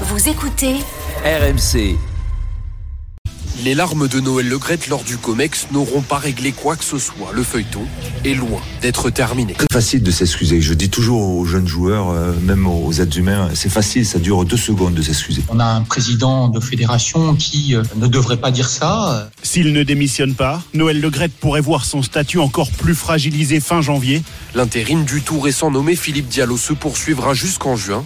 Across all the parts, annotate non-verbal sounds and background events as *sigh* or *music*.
Vous écoutez RMC. Les larmes de Noël Legrette lors du COMEX n'auront pas réglé quoi que ce soit. Le feuilleton est loin d'être terminé. Très facile de s'excuser. Je dis toujours aux jeunes joueurs, euh, même aux êtres humains, c'est facile, ça dure deux secondes de s'excuser. On a un président de fédération qui euh, ne devrait pas dire ça. S'il ne démissionne pas, Noël Legrette pourrait voir son statut encore plus fragilisé fin janvier. L'intérim du tout récent nommé Philippe Diallo se poursuivra jusqu'en juin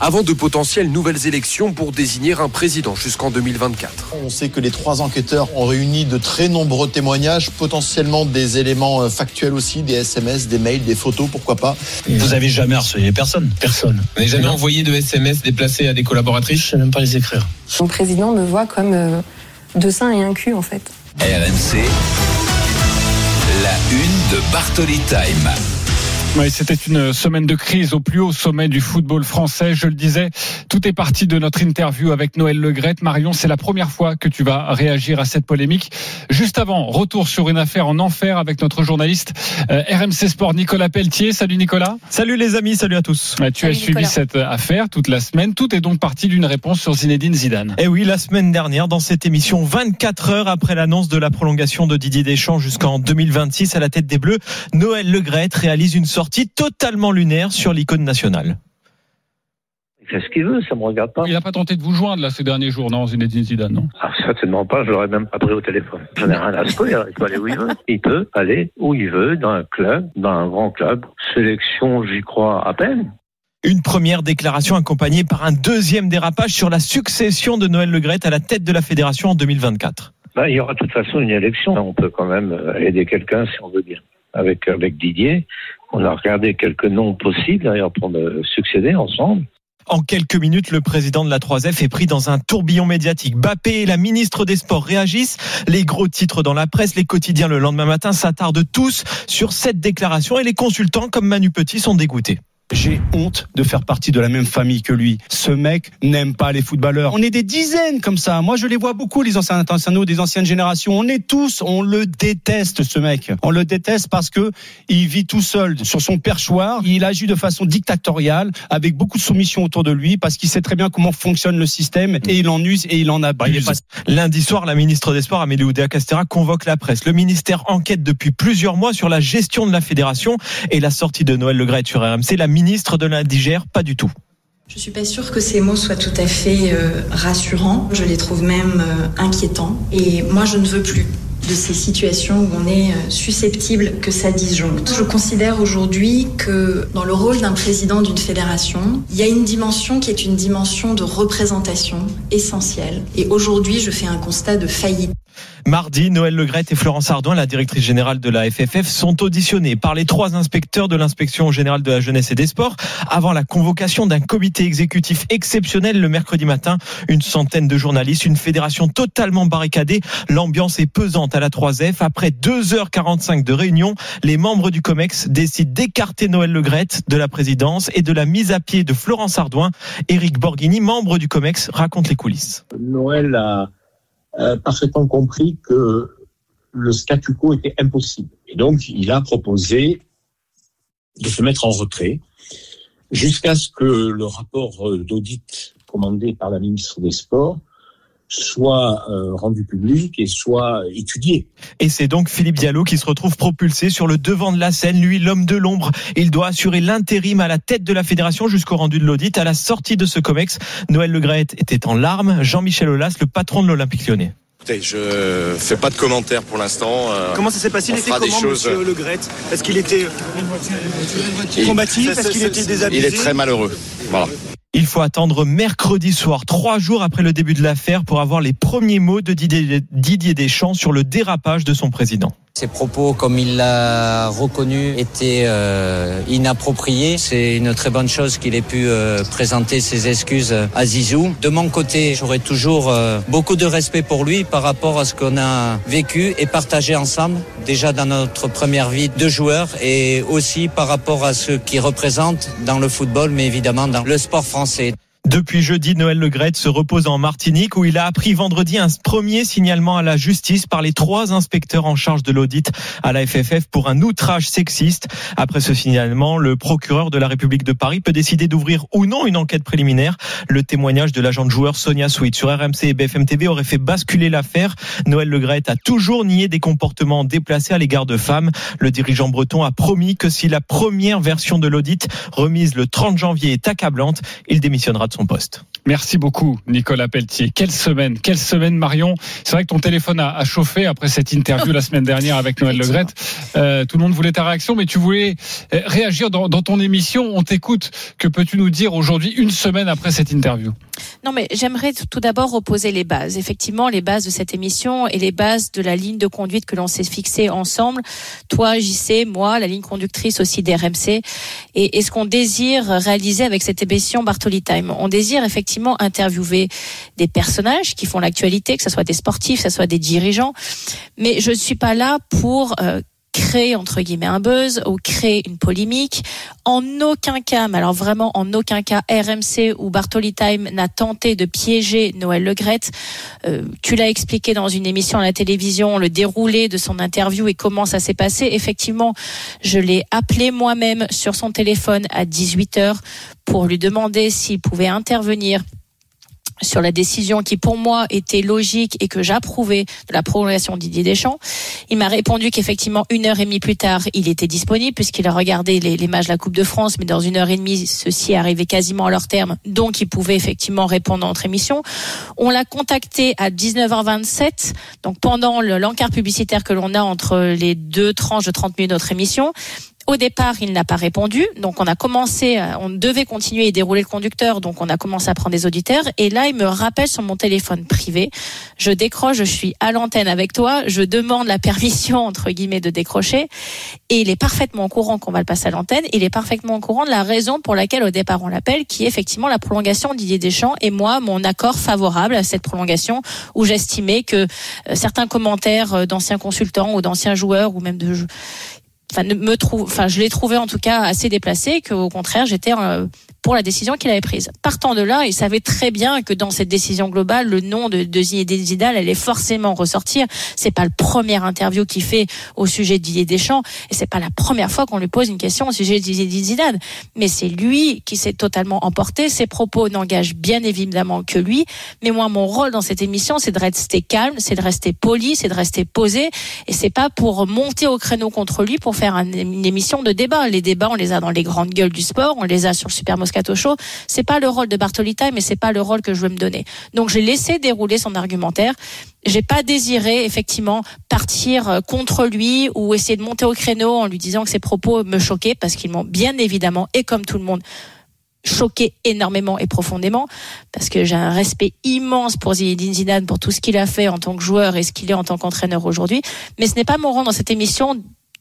avant de potentielles nouvelles élections pour désigner un président jusqu'en 2024. On sait que les trois enquêteurs ont réuni de très nombreux témoignages, potentiellement des éléments euh, factuels aussi, des SMS, des mails, des photos, pourquoi pas. Vous avez jamais harcelé personne? Personne. Vous n'avez jamais envoyé de SMS déplacés à des collaboratrices? Je sais même pas les écrire. Mon président me voit comme euh, deux seins et un cul en fait. RMC. La une de Bartoli Time. Oui, c'était une semaine de crise au plus haut sommet du football français. Je le disais, tout est parti de notre interview avec Noël Legrette. Marion, c'est la première fois que tu vas réagir à cette polémique. Juste avant, retour sur une affaire en enfer avec notre journaliste euh, RMC Sport Nicolas Pelletier. Salut Nicolas. Salut les amis, salut à tous. Ouais, tu Salut as suivi Nicolas. cette affaire toute la semaine. Tout est donc parti d'une réponse sur Zinedine Zidane. Et oui, la semaine dernière, dans cette émission, 24 heures après l'annonce de la prolongation de Didier Deschamps jusqu'en 2026 à la tête des Bleus, Noël Legrette réalise une sortie totalement lunaire sur l'icône nationale. Il fait ce qu'il veut, ça me regarde pas. Il n'a pas tenté de vous joindre là ces derniers jours, non, Zinedine Zidane, non? Ah, certainement pas, je l'aurais même pas pris au téléphone. J'en ai rien à secouer, il peut aller où il veut. Il peut aller où il veut, dans un club, dans un grand club. Sélection, j'y crois à peine. Une première déclaration accompagnée par un deuxième dérapage sur la succession de Noël Legrette à la tête de la fédération en 2024. Bah, il y aura de toute façon une élection. On peut quand même euh, aider quelqu'un si on veut bien. Avec, avec Didier, on a regardé quelques noms possibles d'ailleurs pour me succéder ensemble. En quelques minutes, le président de la 3F est pris dans un tourbillon médiatique. Bappé et la ministre des Sports réagissent. Les gros titres dans la presse, les quotidiens le lendemain matin s'attardent tous sur cette déclaration et les consultants comme Manu Petit sont dégoûtés. J'ai honte de faire partie de la même famille que lui. Ce mec n'aime pas les footballeurs. On est des dizaines comme ça. Moi, je les vois beaucoup, les anciens internationaux des anciennes générations. On est tous, on le déteste, ce mec. On le déteste parce que il vit tout seul sur son perchoir. Il agit de façon dictatoriale, avec beaucoup de soumission autour de lui, parce qu'il sait très bien comment fonctionne le système et il en use et il en abuse. Lundi soir, la ministre des Sports, Amélie Oudéa-Castera, convoque la presse. Le ministère enquête depuis plusieurs mois sur la gestion de la fédération et la sortie de Noël Legrette sur RMC. La ministre de l'indigère, pas du tout. Je suis pas sûre que ces mots soient tout à fait euh, rassurants. Je les trouve même euh, inquiétants. Et moi, je ne veux plus de ces situations où on est euh, susceptible que ça disjoncte. Je considère aujourd'hui que dans le rôle d'un président d'une fédération, il y a une dimension qui est une dimension de représentation essentielle. Et aujourd'hui, je fais un constat de faillite. Mardi, Noël Legrette et Florence Ardouin, la directrice générale de la FFF, sont auditionnés par les trois inspecteurs de l'inspection générale de la jeunesse et des sports avant la convocation d'un comité exécutif exceptionnel le mercredi matin. Une centaine de journalistes, une fédération totalement barricadée. L'ambiance est pesante à la 3F. Après 2h45 de réunion, les membres du COMEX décident d'écarter Noël Legrette de la présidence et de la mise à pied de Florence Ardouin. Éric Borghini, membre du COMEX, raconte les coulisses. Euh, parfaitement compris que le statu quo était impossible. Et donc, il a proposé de se mettre en retrait jusqu'à ce que le rapport d'audit commandé par la ministre des Sports soit euh, rendu public et soit étudié. Et c'est donc Philippe Diallo qui se retrouve propulsé sur le devant de la scène, lui l'homme de l'ombre. Il doit assurer l'intérim à la tête de la fédération jusqu'au rendu de l'audit. À la sortie de ce COMEX, Noël Legrette était en larmes. Jean-Michel Aulas, le patron de l'Olympique lyonnais. Écoutez, je fais pas de commentaires pour l'instant. euh, Comment ça s'est passé? On Il était fera des comment, choses- monsieur Legrette Est-ce qu'il était Il- combatif? Est-ce qu'il était désabusé? Il est très malheureux. Voilà. Il faut attendre mercredi soir, trois jours après le début de l'affaire, pour avoir les premiers mots de Didier Deschamps sur le dérapage de son président. Ses propos, comme il l'a reconnu, étaient euh, inappropriés. C'est une très bonne chose qu'il ait pu euh, présenter ses excuses à Zizou. De mon côté, j'aurai toujours euh, beaucoup de respect pour lui par rapport à ce qu'on a vécu et partagé ensemble, déjà dans notre première vie de joueur et aussi par rapport à ce qu'il représente dans le football, mais évidemment dans le sport français. Depuis jeudi, Noël Legrette se repose en Martinique où il a appris vendredi un premier signalement à la justice par les trois inspecteurs en charge de l'audit à la FFF pour un outrage sexiste. Après ce signalement, le procureur de la République de Paris peut décider d'ouvrir ou non une enquête préliminaire. Le témoignage de l'agent de joueur Sonia Sweet sur RMC et BFM TV aurait fait basculer l'affaire. Noël Legrette a toujours nié des comportements déplacés à l'égard de femmes. Le dirigeant breton a promis que si la première version de l'audit remise le 30 janvier est accablante, il démissionnera de son poste. Merci beaucoup, Nicolas Pelletier. Quelle semaine, quelle semaine, Marion. C'est vrai que ton téléphone a, a, chauffé après cette interview la semaine dernière avec Noël Legrette. Euh, tout le monde voulait ta réaction, mais tu voulais euh, réagir dans, dans ton émission. On t'écoute. Que peux-tu nous dire aujourd'hui, une semaine après cette interview? Non, mais j'aimerais tout d'abord reposer les bases. Effectivement, les bases de cette émission et les bases de la ligne de conduite que l'on s'est fixée ensemble. Toi, JC, moi, la ligne conductrice aussi d'RMC. Et, et ce qu'on désire réaliser avec cette émission Bartoli Time. On désire effectivement interviewer des personnages qui font l'actualité, que ce soit des sportifs, que ce soit des dirigeants. Mais je ne suis pas là pour euh, créer entre guillemets un buzz ou créer une polémique. En aucun cas, mais alors vraiment en aucun cas, RMC ou Bartoli Time n'a tenté de piéger Noël Legrette. Euh, tu l'as expliqué dans une émission à la télévision, le déroulé de son interview et comment ça s'est passé. Effectivement, je l'ai appelé moi-même sur son téléphone à 18h pour lui demander s'il pouvait intervenir sur la décision qui pour moi était logique et que j'approuvais de la prolongation de Didier Deschamps. Il m'a répondu qu'effectivement une heure et demie plus tard, il était disponible puisqu'il a regardé les, les, matchs de la Coupe de France, mais dans une heure et demie, ceci arrivait quasiment à leur terme, donc il pouvait effectivement répondre à notre émission. On l'a contacté à 19h27, donc pendant l'encart publicitaire que l'on a entre les deux tranches de 30 minutes de notre émission. Au départ, il n'a pas répondu. Donc, on a commencé, on devait continuer et dérouler le conducteur. Donc, on a commencé à prendre des auditeurs. Et là, il me rappelle sur mon téléphone privé. Je décroche, je suis à l'antenne avec toi. Je demande la permission, entre guillemets, de décrocher. Et il est parfaitement au courant qu'on va le passer à l'antenne. Il est parfaitement au courant de la raison pour laquelle, au départ, on l'appelle, qui est effectivement la prolongation de Didier Deschamps et moi, mon accord favorable à cette prolongation où j'estimais que certains commentaires d'anciens consultants ou d'anciens joueurs ou même de enfin me trouve enfin je l'ai trouvé en tout cas assez déplacé qu'au contraire j'étais euh, pour la décision qu'il avait prise. Partant de là, il savait très bien que dans cette décision globale, le nom de, de Zinedine Zidane allait forcément ressortir. C'est pas le premier interview qu'il fait au sujet de Didier Deschamps et c'est pas la première fois qu'on lui pose une question au sujet de Zinedine Zidane. Mais c'est lui qui s'est totalement emporté. Ses propos n'engagent bien évidemment que lui. Mais moi, mon rôle dans cette émission, c'est de rester calme, c'est de rester poli, c'est de rester posé et c'est pas pour monter au créneau contre lui pour faire une émission de débat. Les débats, on les a dans les grandes gueules du sport, on les a sur le Super Moscato Show. C'est pas le rôle de Bartolita, mais c'est pas le rôle que je veux me donner. Donc j'ai laissé dérouler son argumentaire. J'ai pas désiré effectivement partir contre lui ou essayer de monter au créneau en lui disant que ses propos me choquaient parce qu'ils m'ont bien évidemment et comme tout le monde choqué énormément et profondément parce que j'ai un respect immense pour Zinedine Zidane pour tout ce qu'il a fait en tant que joueur et ce qu'il est en tant qu'entraîneur aujourd'hui mais ce n'est pas mon rôle dans cette émission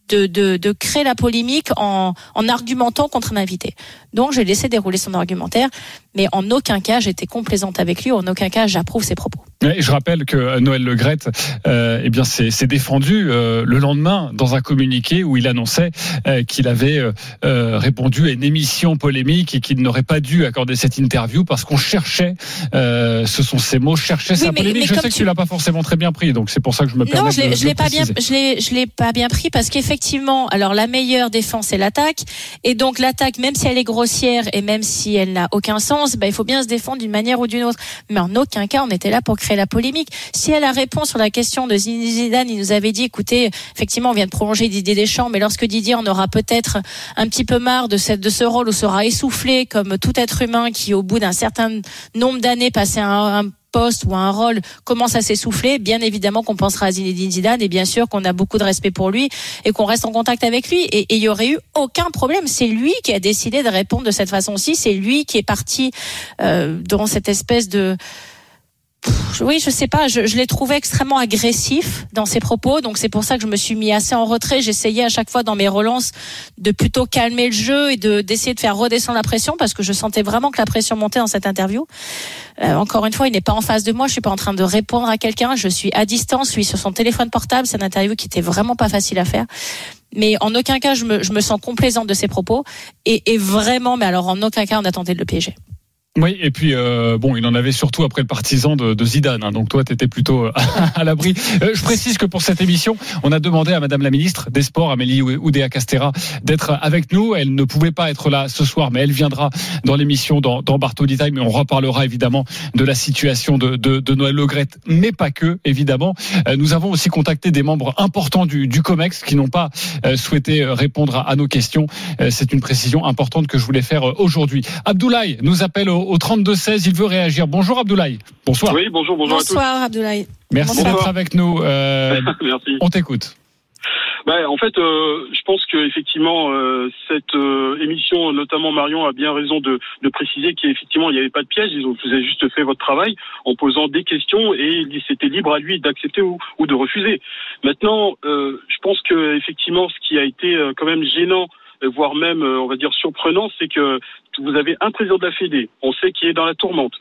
de, créer la polémique en, en argumentant contre un invité. Donc j'ai laissé dérouler son argumentaire, mais en aucun cas j'étais complaisante avec lui, en aucun cas j'approuve ses propos. Et je rappelle que Noël Legrette, euh, eh bien, s'est défendu euh, le lendemain dans un communiqué où il annonçait euh, qu'il avait euh, répondu à une émission polémique et qu'il n'aurait pas dû accorder cette interview parce qu'on cherchait, euh, ce sont ces mots, cherchait oui, sa mais, polémique. Mais je sais tu... que tu l'as pas forcément très bien pris, donc c'est pour ça que je me permets non, je de, je l'ai pas bien, je l'ai, je l'ai pas bien pris parce qu'effectivement, alors la meilleure défense c'est l'attaque, et donc l'attaque, même si elle est grossière et même si elle n'a aucun sens, bah, il faut bien se défendre d'une manière ou d'une autre. Mais en aucun cas on était là pour la polémique. Si elle a réponse sur la question de Zidane, il nous avait dit, écoutez, effectivement, on vient de prolonger Didier Deschamps, mais lorsque Didier en aura peut-être un petit peu marre de, cette, de ce rôle où sera essoufflé comme tout être humain qui, au bout d'un certain nombre d'années, passé un, un poste ou un rôle commence à s'essouffler, bien évidemment qu'on pensera à Zinedine Zidane et bien sûr qu'on a beaucoup de respect pour lui et qu'on reste en contact avec lui. Et il y aurait eu aucun problème. C'est lui qui a décidé de répondre de cette façon-ci, c'est lui qui est parti euh, dans cette espèce de oui, je sais pas, je, je l'ai trouvé extrêmement agressif dans ses propos, donc c'est pour ça que je me suis mis assez en retrait. J'essayais à chaque fois dans mes relances de plutôt calmer le jeu et de d'essayer de faire redescendre la pression parce que je sentais vraiment que la pression montait dans cette interview. Euh, encore une fois, il n'est pas en face de moi, je suis pas en train de répondre à quelqu'un, je suis à distance, suis sur son téléphone portable. C'est une interview qui était vraiment pas facile à faire mais en aucun cas je me, je me sens complaisante de ses propos et, et, vraiment mais alors en aucun cas on a tenté de le piéger. Oui, et puis euh, bon, il en avait surtout après le partisan de, de Zidane. hein, donc toi, tu étais plutôt euh, *laughs* à l'abri. Euh, je précise que pour cette émission, on a demandé à Madame la ministre des Sports, Amélie Oudéa Castera, d'être avec nous. Elle ne pouvait pas être là ce soir, mais elle viendra dans l'émission dans, dans Bartoli on reparlera évidemment de la situation de, de, de Noël Legrette, mais pas que, évidemment. Euh, nous avons aussi contacté des membres importants du, du COMEX qui n'ont pas euh, souhaité euh, répondre à, à nos questions. C'est une précision importante que je voulais faire aujourd'hui. Abdoulaye nous appelle au, au 32-16. Il veut réagir. Bonjour Abdoulaye. Bonsoir. Oui, bonjour, bonjour Bonsoir Abdoulaye. Merci Bonsoir. d'être avec nous. Euh, *laughs* Merci. on t'écoute. Ben, en fait, euh, je pense que effectivement euh, cette euh, émission, notamment Marion, a bien raison de, de préciser qu'effectivement il n'y avait pas de piège. Ils ont, vous avez juste fait votre travail en posant des questions et il- c'était libre à lui d'accepter ou, ou de refuser. Maintenant, euh, je pense que effectivement, ce qui a été euh, quand même gênant, voire même, on va dire surprenant, c'est que vous avez un président de la Fédé, on sait qu'il est dans la tourmente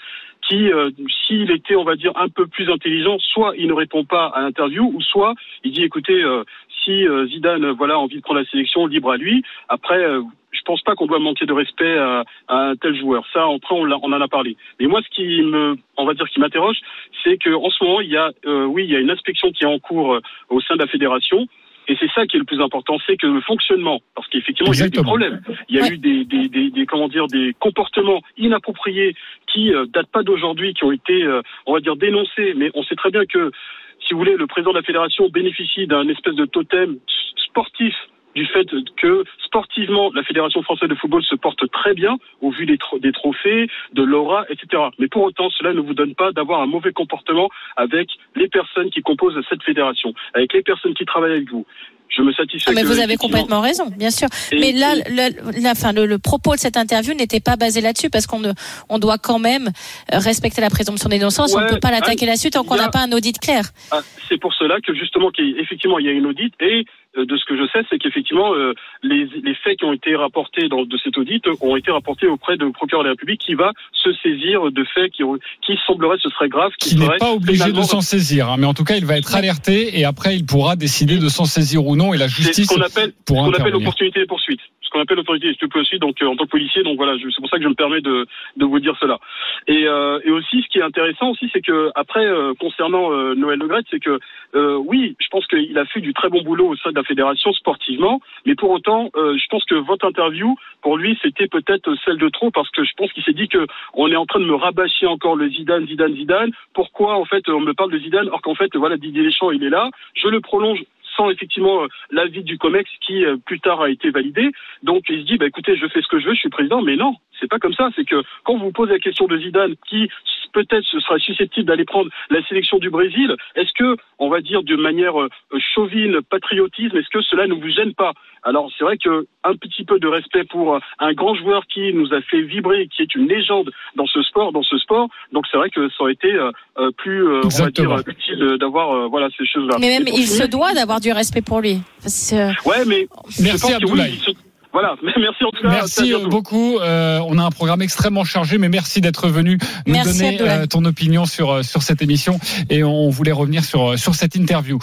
qui, euh, s'il était, on va dire, un peu plus intelligent, soit il ne répond pas à l'interview, ou soit il dit, écoutez, euh, si euh, Zidane, voilà, a envie de prendre la sélection, libre à lui. Après, je pense pas qu'on doit manquer de respect à, un tel joueur. Ça, après, on, on en a parlé. Mais moi, ce qui me, on va dire, qui m'interroge, c'est que en ce moment, il y a, oui, il y a une inspection qui est en cours au sein de la fédération. Et c'est ça qui est le plus important, c'est que le fonctionnement, parce qu'effectivement il y a eu des problèmes, il y a eu des, des, des, des- comment dire des comportements inappropriés qui euh, datent pas d'aujourd'hui, qui ont été, euh, on va dire dénoncés, mais on sait très bien que, si vous voulez, le président de la fédération bénéficie d'un espèce de totem sportif du fait que sportivement la fédération française de football se porte très bien au vu des, tro- des trophées, de l'aura, etc. Mais pour autant, cela ne vous donne pas d'avoir un mauvais comportement avec les personnes qui composent cette fédération, avec les personnes qui travaillent avec vous. Je me satisfais. Ah, mais que, vous avez complètement raison, bien sûr. Et- mais là, le, la, fin, le, le propos de cette interview n'était pas basé là-dessus parce qu'on ne- on doit quand même respecter la présomption d'innocence. on ne Ouais, peut pas l'attaquer ah, là-dessus tant qu'on n'a pas un audit clair. Ah, c'est pour cela que justement, qu'il y a- effectivement, il y a une audit et de ce que je sais, c'est qu'effectivement, euh, les, les faits qui ont été rapportés dans, de cet audit ont été rapportés auprès du procureur de la République qui va se saisir de faits qui, ont- qui semblerait ce serait grave. Qui n'est pas obligé de s'en saisir, hein, mais en tout cas, il va être alerté et après, il pourra décider de s'en saisir ou non et la C'est justice ce qu'on appelle, ce qu'on appelle l'opportunité de poursuite. Qu'on appelle l'autorité de poursuite, donc euh, en tant que policier, donc voilà, c'est pour ça que je me permets de, vous dire cela. Et, euh, et aussi, ce qui est intéressant aussi, c'est que après, euh, concernant Noël Le c'est que oui, je pense qu'il a fait du très bon boulot au sein de la fédération sportivement, mais pour autant, je pense que votre interview, pour lui, c'était peut-être celle de trop, parce que je pense qu'il s'est dit que on est en train de me rabâcher encore le Zidane, Zidane, Zidane. Pourquoi en fait on me parle de Zidane, alors qu'en fait voilà Didier Deschamps, il est là. Je le prolonge sans effectivement l'avis du COMEX qui euh, plus tard a été validé. Donc il se dit bah écoutez, je fais ce que je veux, je suis président, mais non, c'est pas comme ça. C'est que quand vous posez la question de Zidane, qui peut-être ce sera susceptible d'aller prendre la sélection du Brésil, est-ce que on va dire de manière euh, chauvine, patriotisme, est-ce que cela ne vous gêne pas? Alors c'est vrai que un petit peu de respect pour euh, un grand joueur qui nous a fait vibrer, qui est une légende dans ce sport, dans ce sport. Donc c'est vrai que ça aurait été euh, plus, on va dire, Exactement. utile d'avoir voilà ces choses-là. Mais même, il finir- se doit d'avoir du respect pour lui. Parce que- Ouais, mais je Merci, pense que oui, Abdoulaye. il se- Voilà, *laughs* merci en tout cas. Merci beaucoup. Euh, on a un programme extrêmement chargé, mais merci d'être venu nous Merci, donner euh, ton opinion sur, euh, sur cette émission. Et on voulait revenir sur, sur cette interview.